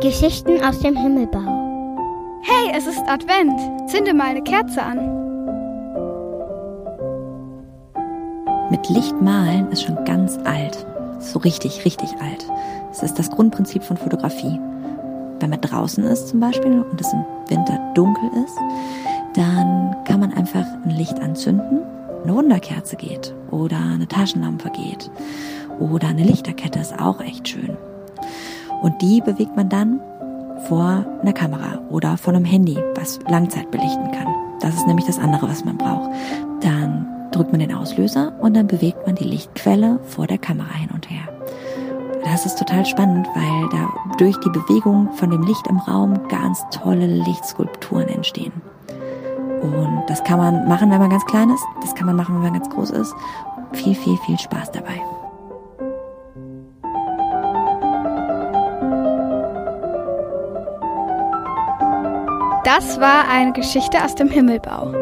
Geschichten aus dem Himmelbau. Hey, es ist Advent. Zünde mal eine Kerze an. Mit Licht malen ist schon ganz alt. So richtig, richtig alt. Es ist das Grundprinzip von Fotografie. Wenn man draußen ist zum Beispiel und es im Winter dunkel ist, dann kann man einfach ein Licht anzünden, eine Wunderkerze geht oder eine Taschenlampe geht oder eine Lichterkette ist auch echt schön. Und die bewegt man dann vor einer Kamera oder vor einem Handy, was Langzeit belichten kann. Das ist nämlich das andere, was man braucht. Dann drückt man den Auslöser und dann bewegt man die Lichtquelle vor der Kamera hin und her. Das ist total spannend, weil da durch die Bewegung von dem Licht im Raum ganz tolle Lichtskulpturen entstehen. Und das kann man machen, wenn man ganz klein ist. Das kann man machen, wenn man ganz groß ist. Viel, viel, viel Spaß dabei. Das war eine Geschichte aus dem Himmelbau.